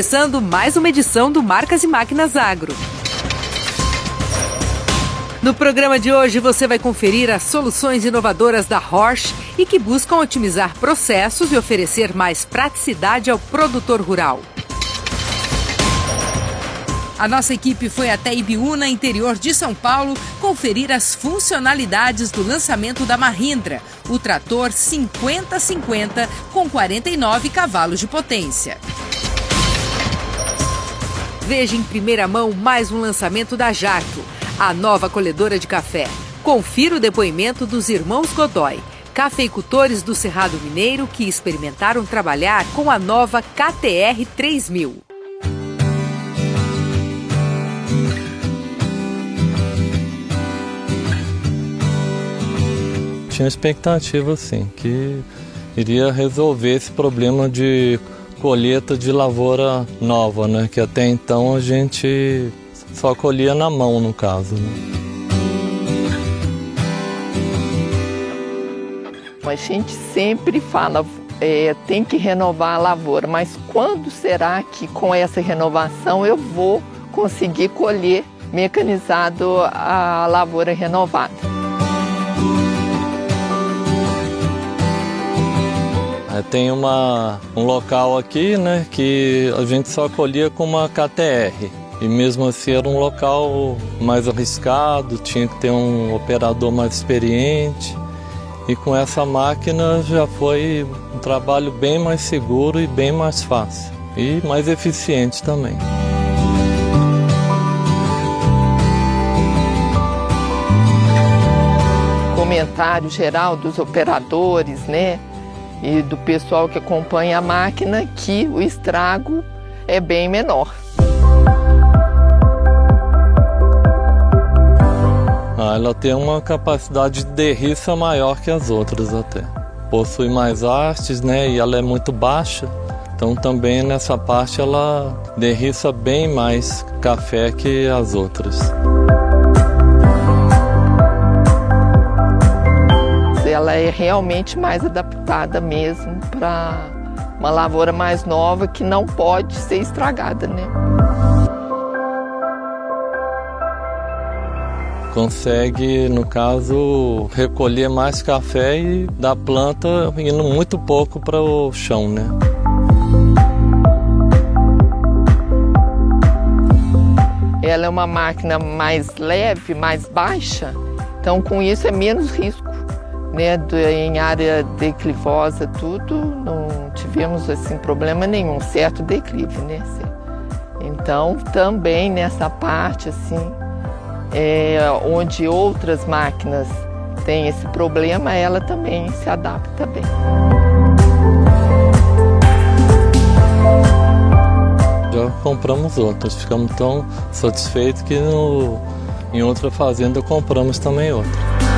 Começando mais uma edição do Marcas e Máquinas Agro. No programa de hoje você vai conferir as soluções inovadoras da Horsch e que buscam otimizar processos e oferecer mais praticidade ao produtor rural. A nossa equipe foi até Ibiúna, interior de São Paulo, conferir as funcionalidades do lançamento da Mahindra, o trator 5050 com 49 cavalos de potência. Veja em primeira mão mais um lançamento da Jato a nova colhedora de café. Confira o depoimento dos irmãos Godoy, cafeicultores do Cerrado Mineiro que experimentaram trabalhar com a nova KTR 3000. Tinha expectativa, sim, que iria resolver esse problema de colheita de lavoura nova, né? Que até então a gente só colhia na mão, no caso. Né? A gente sempre fala, é, tem que renovar a lavoura, mas quando será que com essa renovação eu vou conseguir colher mecanizado a lavoura renovada? Tem uma, um local aqui né, que a gente só colhia com uma KTR. E mesmo assim era um local mais arriscado, tinha que ter um operador mais experiente. E com essa máquina já foi um trabalho bem mais seguro e bem mais fácil. E mais eficiente também. Comentário geral dos operadores, né? E do pessoal que acompanha a máquina que o estrago é bem menor. Ah, ela tem uma capacidade de derriça maior que as outras até. Possui mais hastes, né? E ela é muito baixa. Então também nessa parte ela derriça bem mais café que as outras. Ela é realmente mais adaptada mesmo para uma lavoura mais nova que não pode ser estragada, né? consegue, no caso, recolher mais café e da planta indo muito pouco para o chão, né? Ela é uma máquina mais leve, mais baixa, então com isso é menos risco, né? Em área declivosa, tudo, não tivemos assim problema nenhum, certo declive, né? Então também nessa parte assim é, onde outras máquinas têm esse problema, ela também se adapta bem. Já compramos outras, ficamos tão satisfeitos que no, em outra fazenda compramos também outra.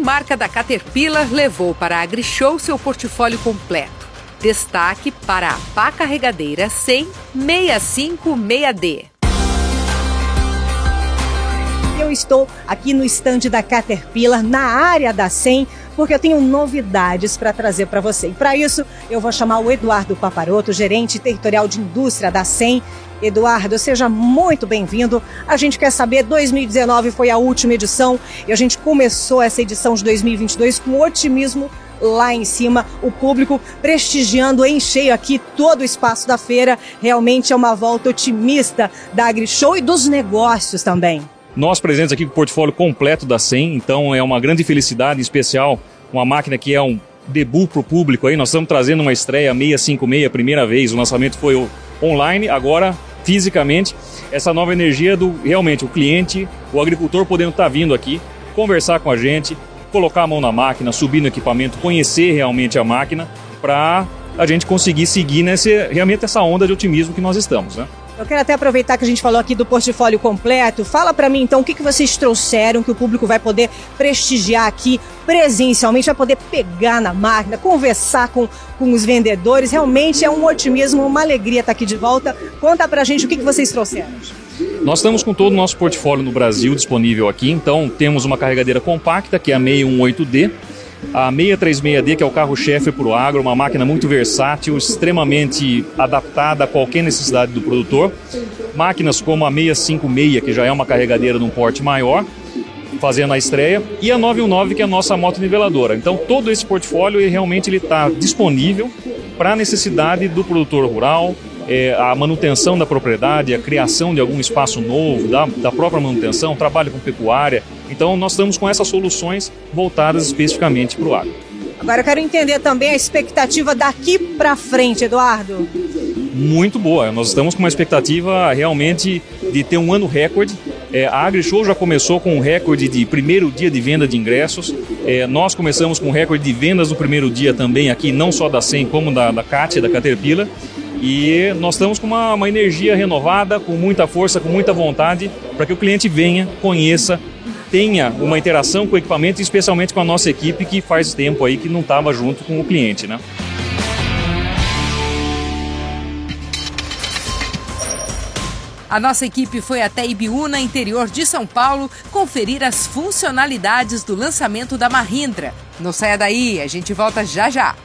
Marca da Caterpillar levou para a AgriShow seu portfólio completo. Destaque para a pá carregadeira 100 656D. Eu estou aqui no estande da Caterpillar, na área da 100, porque eu tenho novidades para trazer para você. E para isso, eu vou chamar o Eduardo Paparoto, gerente territorial de indústria da 100, Eduardo, seja muito bem-vindo. A gente quer saber, 2019 foi a última edição e a gente começou essa edição de 2022 com otimismo lá em cima, o público prestigiando em cheio aqui todo o espaço da feira. Realmente é uma volta otimista da AgriShow e dos negócios também. Nós presentes aqui com o portfólio completo da 100, então é uma grande felicidade, especial uma máquina que é um debut para o público aí. Nós estamos trazendo uma estreia 656, primeira vez. O lançamento foi online, agora fisicamente essa nova energia do realmente o cliente, o agricultor podendo estar tá vindo aqui, conversar com a gente, colocar a mão na máquina, subir no equipamento, conhecer realmente a máquina para a gente conseguir seguir nesse, realmente essa onda de otimismo que nós estamos, né? Eu quero até aproveitar que a gente falou aqui do portfólio completo. Fala para mim então o que, que vocês trouxeram que o público vai poder prestigiar aqui presencialmente, vai poder pegar na máquina, conversar com, com os vendedores. Realmente é um otimismo, uma alegria estar aqui de volta. Conta pra gente o que, que vocês trouxeram. Nós estamos com todo o nosso portfólio no Brasil disponível aqui, então temos uma carregadeira compacta, que é a 618D, a 636D, que é o carro-chefe para o agro, uma máquina muito versátil, extremamente adaptada a qualquer necessidade do produtor. Máquinas como a 656, que já é uma carregadeira num porte maior, fazendo a estreia, e a 919, que é a nossa moto niveladora. Então, todo esse portfólio realmente está disponível para a necessidade do produtor rural, é, a manutenção da propriedade, a criação de algum espaço novo, da, da própria manutenção, trabalho com pecuária. Então, nós estamos com essas soluções voltadas especificamente para o agro. Agora eu quero entender também a expectativa daqui para frente, Eduardo. Muito boa. Nós estamos com uma expectativa realmente de ter um ano recorde. É, a AgriShow já começou com um recorde de primeiro dia de venda de ingressos. É, nós começamos com um recorde de vendas no primeiro dia também aqui, não só da SEM, como da, da CAT, da Caterpillar. E nós estamos com uma, uma energia renovada, com muita força, com muita vontade, para que o cliente venha, conheça, tenha uma interação com o equipamento, especialmente com a nossa equipe que faz tempo aí que não estava junto com o cliente, né? A nossa equipe foi até Ibiúna, interior de São Paulo, conferir as funcionalidades do lançamento da Mahindra. Não saia daí, a gente volta já já.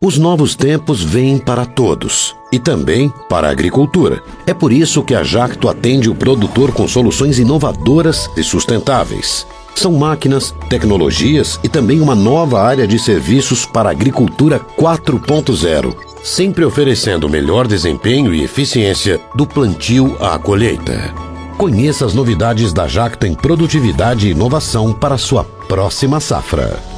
Os novos tempos vêm para todos e também para a agricultura. É por isso que a Jacto atende o produtor com soluções inovadoras e sustentáveis. São máquinas, tecnologias e também uma nova área de serviços para a agricultura 4.0, sempre oferecendo melhor desempenho e eficiência do plantio à colheita. Conheça as novidades da Jacto em produtividade e inovação para sua próxima safra.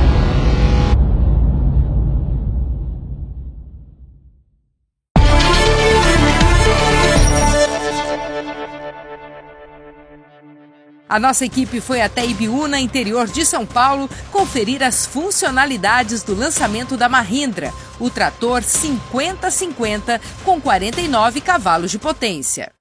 A nossa equipe foi até Ibiúna, interior de São Paulo, conferir as funcionalidades do lançamento da Mahindra, o trator 5050 com 49 cavalos de potência.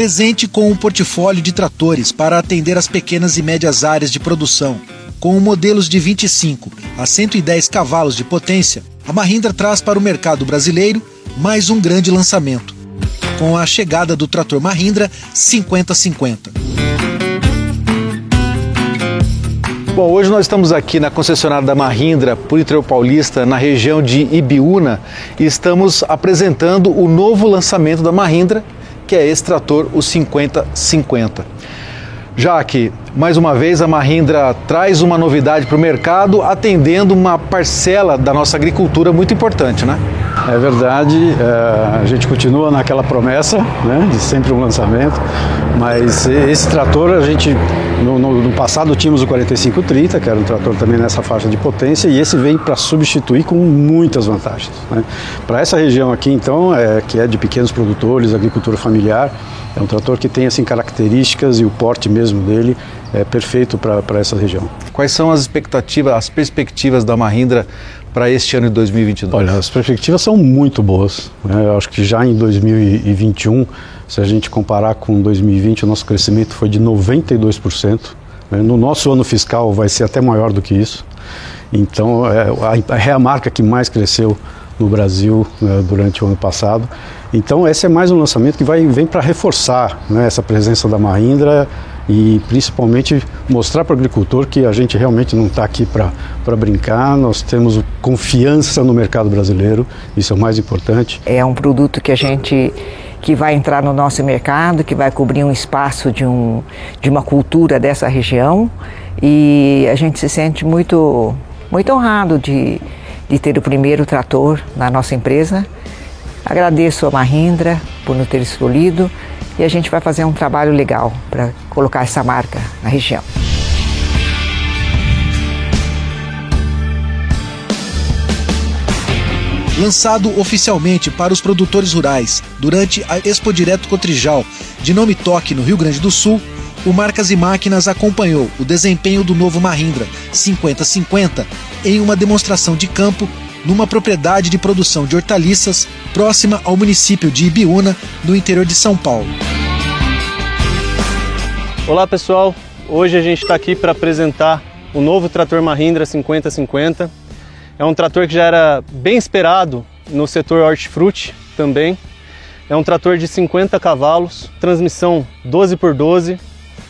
Presente com um portfólio de tratores para atender as pequenas e médias áreas de produção. Com modelos de 25 a 110 cavalos de potência, a Mahindra traz para o mercado brasileiro mais um grande lançamento, com a chegada do trator Mahindra 5050. Bom, hoje nós estamos aqui na concessionária da Mahindra, interior paulista, na região de Ibiúna, e estamos apresentando o novo lançamento da Mahindra, que é esse trator, o 5050. Já que, mais uma vez, a Mahindra traz uma novidade para o mercado, atendendo uma parcela da nossa agricultura muito importante, né? É verdade, é, a gente continua naquela promessa né, de sempre um lançamento, mas esse trator a gente, no, no, no, passado tínhamos o 4530, que era um trator também nessa faixa de potência, e esse vem para substituir com muitas vantagens. Né? Para essa região aqui, então, é, que é de pequenos produtores, agricultura familiar, é um trator que tem assim características e o porte mesmo dele é perfeito para essa região. Quais são as expectativas, as perspectivas da Mahindra para este ano de 2022? Olha, as perspectivas são muito boas. Né? Eu acho que já em 2021, se a gente comparar com 2020, o nosso crescimento foi de 92%. Né? No nosso ano fiscal vai ser até maior do que isso. Então é a marca que mais cresceu no Brasil né, durante o ano passado. Então esse é mais um lançamento que vai, vem para reforçar né, essa presença da Mahindra e principalmente mostrar para o agricultor que a gente realmente não está aqui para brincar, nós temos confiança no mercado brasileiro, isso é o mais importante. É um produto que a gente que vai entrar no nosso mercado, que vai cobrir um espaço de, um, de uma cultura dessa região e a gente se sente muito, muito honrado de, de ter o primeiro trator na nossa empresa. Agradeço a Mahindra por nos ter escolhido e a gente vai fazer um trabalho legal para colocar essa marca na região. Lançado oficialmente para os produtores rurais durante a Expo Direto Cotrijal de Nome Toque no Rio Grande do Sul, o Marcas e Máquinas acompanhou o desempenho do novo Mahindra 5050 em uma demonstração de campo numa propriedade de produção de hortaliças próxima ao município de Ibiúna, no interior de São Paulo. Olá pessoal, hoje a gente está aqui para apresentar o novo trator Mahindra 5050. É um trator que já era bem esperado no setor hortifruti também. É um trator de 50 cavalos, transmissão 12 por 12,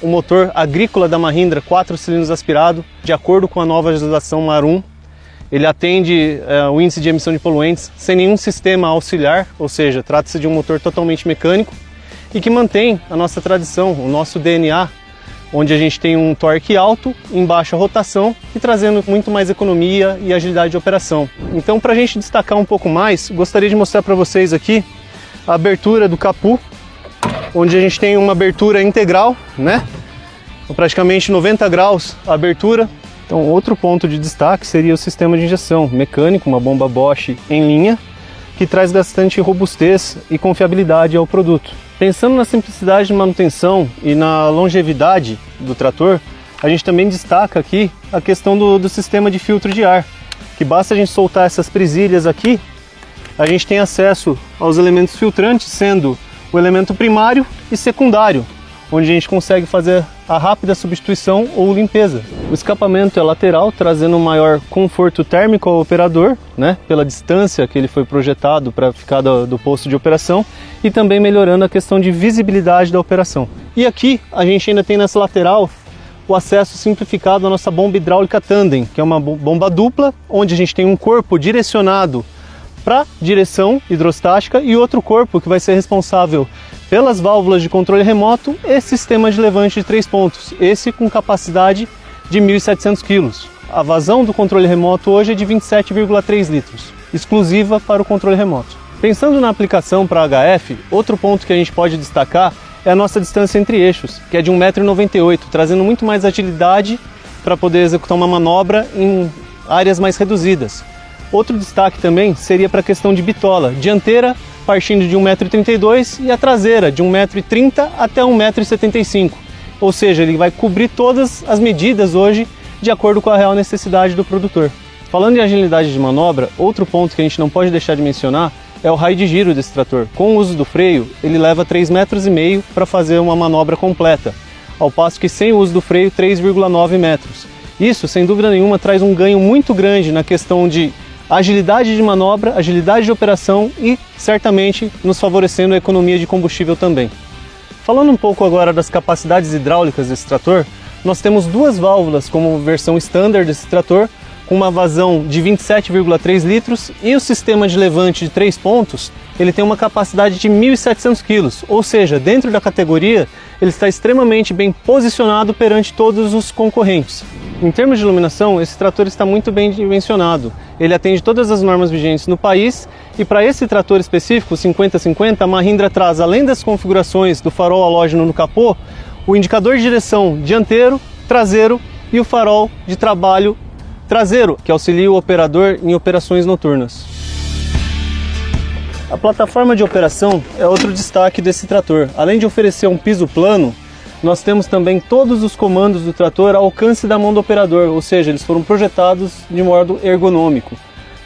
o motor agrícola da Mahindra 4 cilindros aspirado, de acordo com a nova legislação Marum. Ele atende é, o índice de emissão de poluentes sem nenhum sistema auxiliar, ou seja, trata-se de um motor totalmente mecânico e que mantém a nossa tradição, o nosso DNA, onde a gente tem um torque alto em baixa rotação e trazendo muito mais economia e agilidade de operação. Então, para a gente destacar um pouco mais, gostaria de mostrar para vocês aqui a abertura do capu onde a gente tem uma abertura integral, né? Praticamente 90 graus a abertura. Então, outro ponto de destaque seria o sistema de injeção mecânico, uma bomba Bosch em linha, que traz bastante robustez e confiabilidade ao produto. Pensando na simplicidade de manutenção e na longevidade do trator, a gente também destaca aqui a questão do, do sistema de filtro de ar, que basta a gente soltar essas presilhas aqui, a gente tem acesso aos elementos filtrantes, sendo o elemento primário e secundário, onde a gente consegue fazer a rápida substituição ou limpeza. O escapamento é lateral, trazendo um maior conforto térmico ao operador, né, pela distância que ele foi projetado para ficar do, do posto de operação, e também melhorando a questão de visibilidade da operação. E aqui a gente ainda tem nessa lateral o acesso simplificado à nossa bomba hidráulica tandem, que é uma bomba dupla, onde a gente tem um corpo direcionado para direção hidrostática e outro corpo que vai ser responsável pelas válvulas de controle remoto e sistema de levante de três pontos, esse com capacidade de 1.700 kg. A vazão do controle remoto hoje é de 27,3 litros, exclusiva para o controle remoto. Pensando na aplicação para HF, outro ponto que a gente pode destacar é a nossa distância entre eixos, que é de 1,98m, trazendo muito mais agilidade para poder executar uma manobra em áreas mais reduzidas. Outro destaque também seria para a questão de bitola, dianteira partindo de 1,32m e a traseira de 1,30m até 1,75m. Ou seja, ele vai cobrir todas as medidas hoje de acordo com a real necessidade do produtor. Falando em agilidade de manobra, outro ponto que a gente não pode deixar de mencionar é o raio de giro desse trator. Com o uso do freio, ele leva 3,5 metros para fazer uma manobra completa, ao passo que sem o uso do freio, 3,9 metros. Isso, sem dúvida nenhuma, traz um ganho muito grande na questão de agilidade de manobra, agilidade de operação e certamente nos favorecendo a economia de combustível também. Falando um pouco agora das capacidades hidráulicas desse trator, nós temos duas válvulas como versão standard desse trator, com uma vazão de 27,3 litros e o sistema de levante de três pontos, ele tem uma capacidade de 1.700 kg, ou seja, dentro da categoria ele está extremamente bem posicionado perante todos os concorrentes. Em termos de iluminação, esse trator está muito bem dimensionado. Ele atende todas as normas vigentes no país e para esse trator específico, 5050, a Mahindra traz, além das configurações do farol halógeno no capô, o indicador de direção dianteiro, traseiro e o farol de trabalho traseiro, que auxilia o operador em operações noturnas. A plataforma de operação é outro destaque desse trator. Além de oferecer um piso plano, nós temos também todos os comandos do trator ao alcance da mão do operador, ou seja, eles foram projetados de modo ergonômico.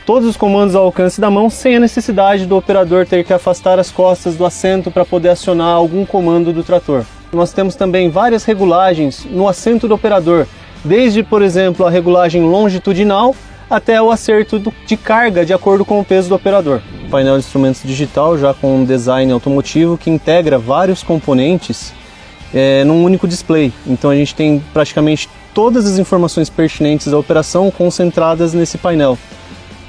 Todos os comandos ao alcance da mão sem a necessidade do operador ter que afastar as costas do assento para poder acionar algum comando do trator. Nós temos também várias regulagens no assento do operador, desde, por exemplo, a regulagem longitudinal até o acerto de carga de acordo com o peso do operador. O painel de instrumentos digital já com um design automotivo que integra vários componentes é, num único display. Então a gente tem praticamente todas as informações pertinentes da operação concentradas nesse painel,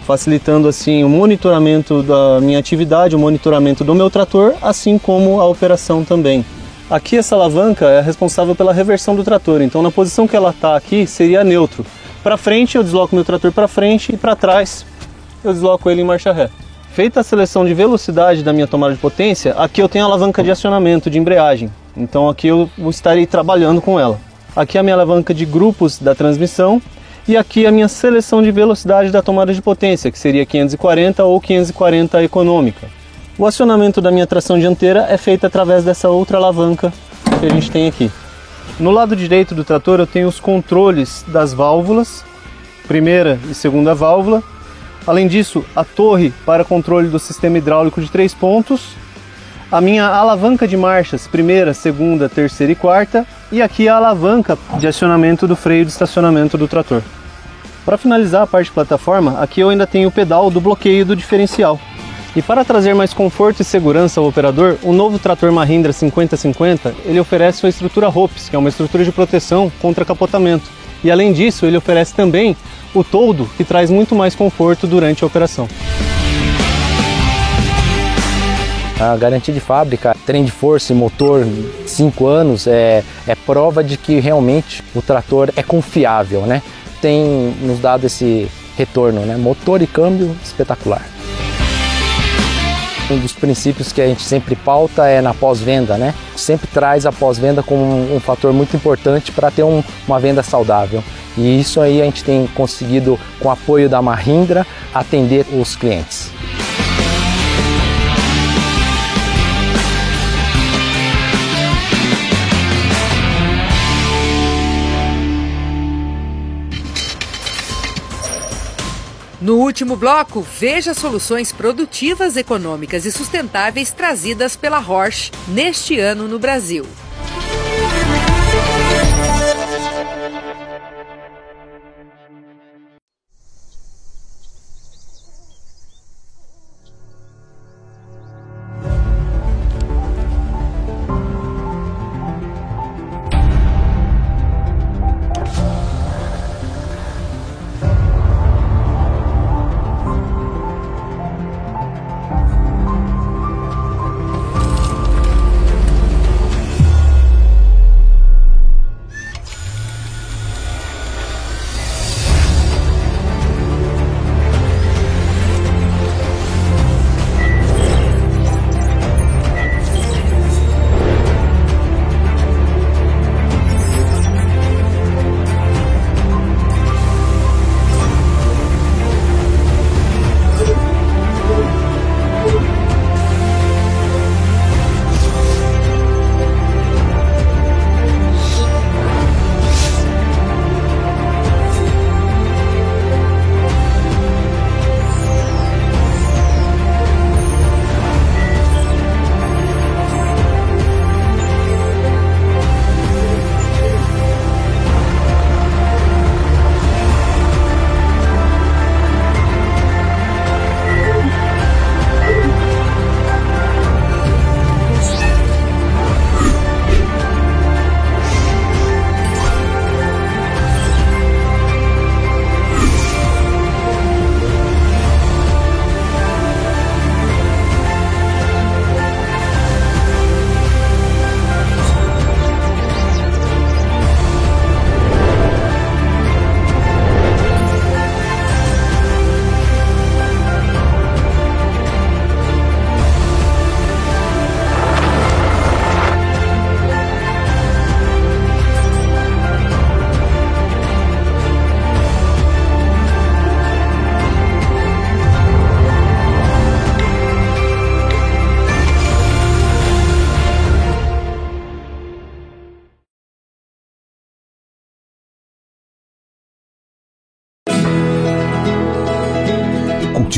facilitando assim o monitoramento da minha atividade, o monitoramento do meu trator, assim como a operação também. Aqui essa alavanca é responsável pela reversão do trator, então na posição que ela está aqui seria neutro. Para frente eu desloco meu trator para frente e para trás eu desloco ele em marcha ré. Feita a seleção de velocidade da minha tomada de potência, aqui eu tenho a alavanca de acionamento de embreagem. Então aqui eu estarei trabalhando com ela. Aqui a minha alavanca de grupos da transmissão e aqui a minha seleção de velocidade da tomada de potência, que seria 540 ou 540 econômica. O acionamento da minha tração dianteira é feito através dessa outra alavanca que a gente tem aqui. No lado direito do trator eu tenho os controles das válvulas, primeira e segunda válvula. Além disso, a torre para controle do sistema hidráulico de três pontos a minha alavanca de marchas, primeira, segunda, terceira e quarta, e aqui a alavanca de acionamento do freio de estacionamento do trator. Para finalizar a parte de plataforma, aqui eu ainda tenho o pedal do bloqueio do diferencial. E para trazer mais conforto e segurança ao operador, o novo trator Mahindra 5050 ele oferece uma estrutura ROPS, que é uma estrutura de proteção contra capotamento. E além disso, ele oferece também o toldo, que traz muito mais conforto durante a operação. A garantia de fábrica, trem de força e motor, 5 anos, é, é prova de que realmente o trator é confiável, né? Tem nos dado esse retorno, né? Motor e câmbio espetacular. Um dos princípios que a gente sempre pauta é na pós-venda, né? Sempre traz a pós-venda como um, fator muito importante para ter um, uma venda saudável. E isso aí a gente tem conseguido, com o apoio da Mahindra, atender os clientes. No último bloco, veja soluções produtivas, econômicas e sustentáveis trazidas pela Horsch neste ano no Brasil.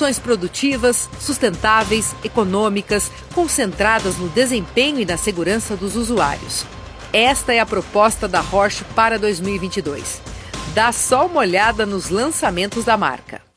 Soluções produtivas, sustentáveis, econômicas, concentradas no desempenho e na segurança dos usuários. Esta é a proposta da Roche para 2022. Dá só uma olhada nos lançamentos da marca.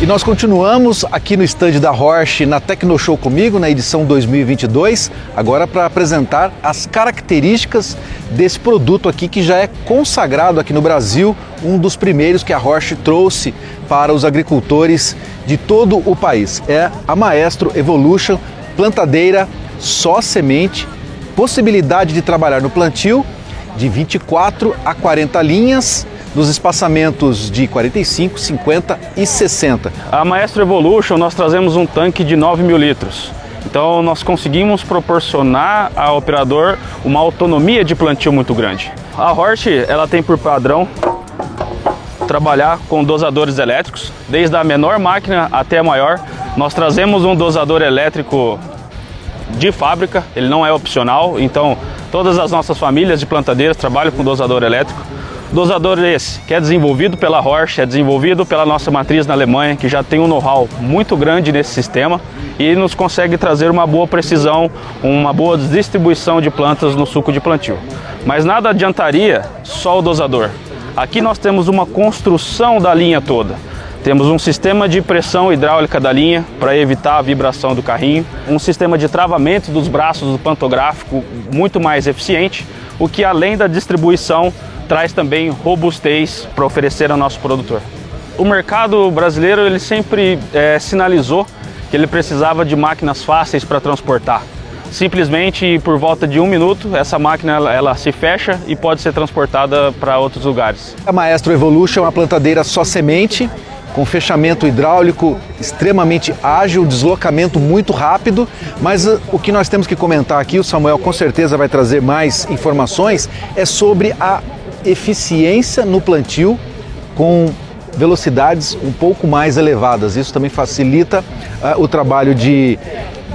E nós continuamos aqui no estande da Roche na Tecnoshow comigo, na edição 2022, agora para apresentar as características desse produto aqui que já é consagrado aqui no Brasil, um dos primeiros que a Roche trouxe para os agricultores de todo o país. É a Maestro Evolution, plantadeira só semente, possibilidade de trabalhar no plantio de 24 a 40 linhas nos espaçamentos de 45, 50 e 60. A Maestro Evolution nós trazemos um tanque de 9 mil litros. Então nós conseguimos proporcionar ao operador uma autonomia de plantio muito grande. A Horsch ela tem por padrão trabalhar com dosadores elétricos, desde a menor máquina até a maior. Nós trazemos um dosador elétrico de fábrica, ele não é opcional, então todas as nossas famílias de plantadeiras trabalham com dosador elétrico. Dosador esse, que é desenvolvido pela Horsch, é desenvolvido pela nossa matriz na Alemanha, que já tem um know-how muito grande nesse sistema e nos consegue trazer uma boa precisão, uma boa distribuição de plantas no suco de plantio. Mas nada adiantaria só o dosador. Aqui nós temos uma construção da linha toda. Temos um sistema de pressão hidráulica da linha para evitar a vibração do carrinho, um sistema de travamento dos braços do pantográfico muito mais eficiente, o que além da distribuição traz também robustez para oferecer ao nosso produtor. O mercado brasileiro ele sempre é, sinalizou que ele precisava de máquinas fáceis para transportar. Simplesmente por volta de um minuto essa máquina ela, ela se fecha e pode ser transportada para outros lugares. A Maestro Evolution é uma plantadeira só semente com fechamento hidráulico extremamente ágil, deslocamento muito rápido, mas uh, o que nós temos que comentar aqui, o Samuel com certeza vai trazer mais informações, é sobre a eficiência no plantio com velocidades um pouco mais elevadas. Isso também facilita uh, o trabalho de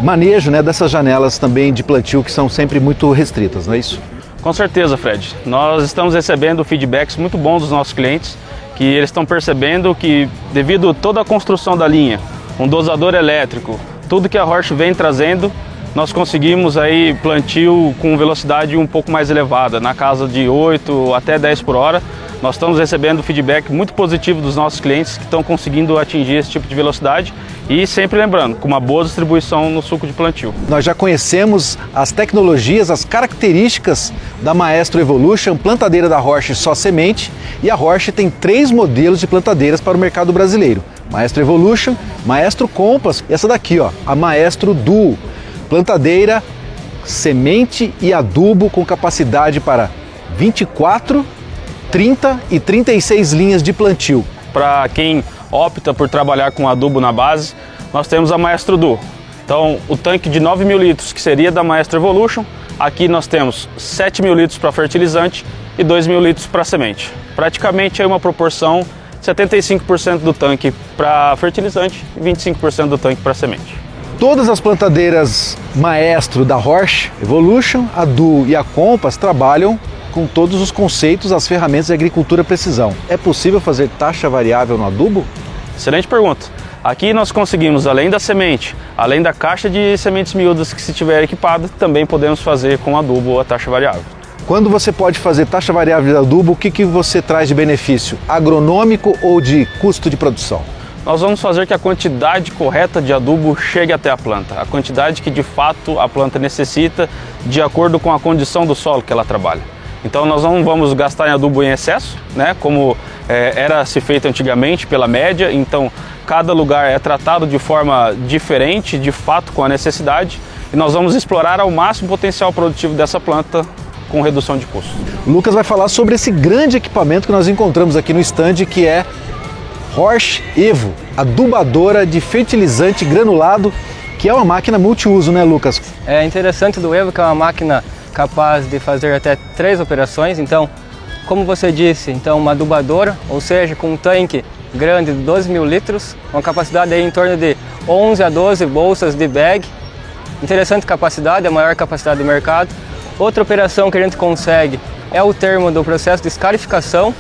manejo né, dessas janelas também de plantio que são sempre muito restritas, não é isso? Com certeza, Fred. Nós estamos recebendo feedbacks muito bons dos nossos clientes, que eles estão percebendo que devido a toda a construção da linha, um dosador elétrico, tudo que a Horsch vem trazendo, nós conseguimos aí plantio com velocidade um pouco mais elevada, na casa de 8 até 10 por hora. Nós estamos recebendo feedback muito positivo dos nossos clientes que estão conseguindo atingir esse tipo de velocidade e sempre lembrando, com uma boa distribuição no suco de plantio. Nós já conhecemos as tecnologias, as características da Maestro Evolution, plantadeira da Roche só semente, e a Roche tem três modelos de plantadeiras para o mercado brasileiro. Maestro Evolution, Maestro Compass e essa daqui, ó, a Maestro Duo plantadeira, semente e adubo com capacidade para 24, 30 e 36 linhas de plantio. Para quem opta por trabalhar com adubo na base, nós temos a Maestro Du. Então, o tanque de 9 mil litros, que seria da Maestro Evolution, aqui nós temos 7 mil litros para fertilizante e 2 mil litros para semente. Praticamente é uma proporção 75% do tanque para fertilizante e 25% do tanque para semente. Todas as plantadeiras Maestro da Horsch Evolution, a Du e a Compass trabalham com todos os conceitos, as ferramentas de agricultura precisão. É possível fazer taxa variável no adubo? Excelente pergunta. Aqui nós conseguimos, além da semente, além da caixa de sementes miúdas que se estiver equipada, também podemos fazer com adubo a taxa variável. Quando você pode fazer taxa variável de adubo, o que, que você traz de benefício? Agronômico ou de custo de produção? Nós vamos fazer que a quantidade correta de adubo chegue até a planta, a quantidade que de fato a planta necessita de acordo com a condição do solo que ela trabalha. Então nós não vamos gastar em adubo em excesso, né, como é, era se feito antigamente pela média, então cada lugar é tratado de forma diferente, de fato com a necessidade, e nós vamos explorar ao máximo o potencial produtivo dessa planta com redução de custos. O Lucas vai falar sobre esse grande equipamento que nós encontramos aqui no stand, que é Horsch Evo, adubadora de fertilizante granulado, que é uma máquina multiuso, né, Lucas? É interessante do Evo que é uma máquina capaz de fazer até três operações. Então, como você disse, então uma adubadora, ou seja, com um tanque grande de 12 mil litros, uma capacidade aí em torno de 11 a 12 bolsas de bag. Interessante capacidade, a maior capacidade do mercado. Outra operação que a gente consegue é o termo do processo de escarificação,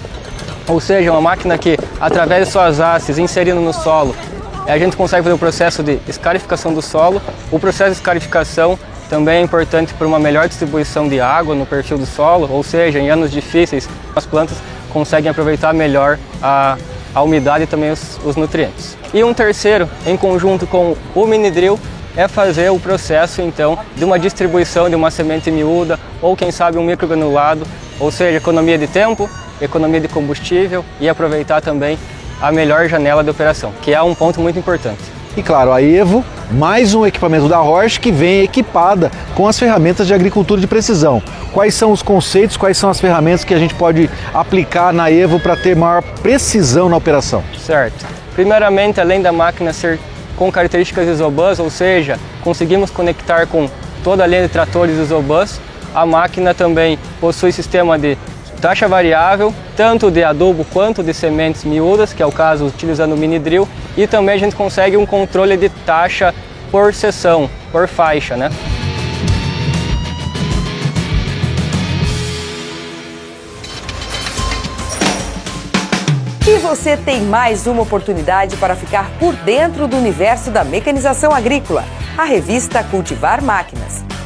ou seja, uma máquina que, através de suas hastes, inserindo no solo, a gente consegue fazer o processo de escarificação do solo. O processo de escarificação também é importante para uma melhor distribuição de água no perfil do solo, ou seja, em anos difíceis, as plantas conseguem aproveitar melhor a, a umidade e também os, os nutrientes. E um terceiro, em conjunto com o mini drill, é fazer o processo então de uma distribuição de uma semente miúda ou quem sabe um microgranulado, ou seja, economia de tempo, economia de combustível e aproveitar também a melhor janela de operação, que é um ponto muito importante. E claro, a Evo, mais um equipamento da Roche que vem equipada com as ferramentas de agricultura de precisão. Quais são os conceitos, quais são as ferramentas que a gente pode aplicar na Evo para ter maior precisão na operação? Certo. Primeiramente, além da máquina ser com características Isobus, ou seja, conseguimos conectar com toda a linha de tratores Isobus, a máquina também possui sistema de taxa variável, tanto de adubo quanto de sementes miúdas, que é o caso utilizando o mini drill, e também a gente consegue um controle de taxa por seção, por faixa, né? E você tem mais uma oportunidade para ficar por dentro do universo da mecanização agrícola. A revista Cultivar Máquinas.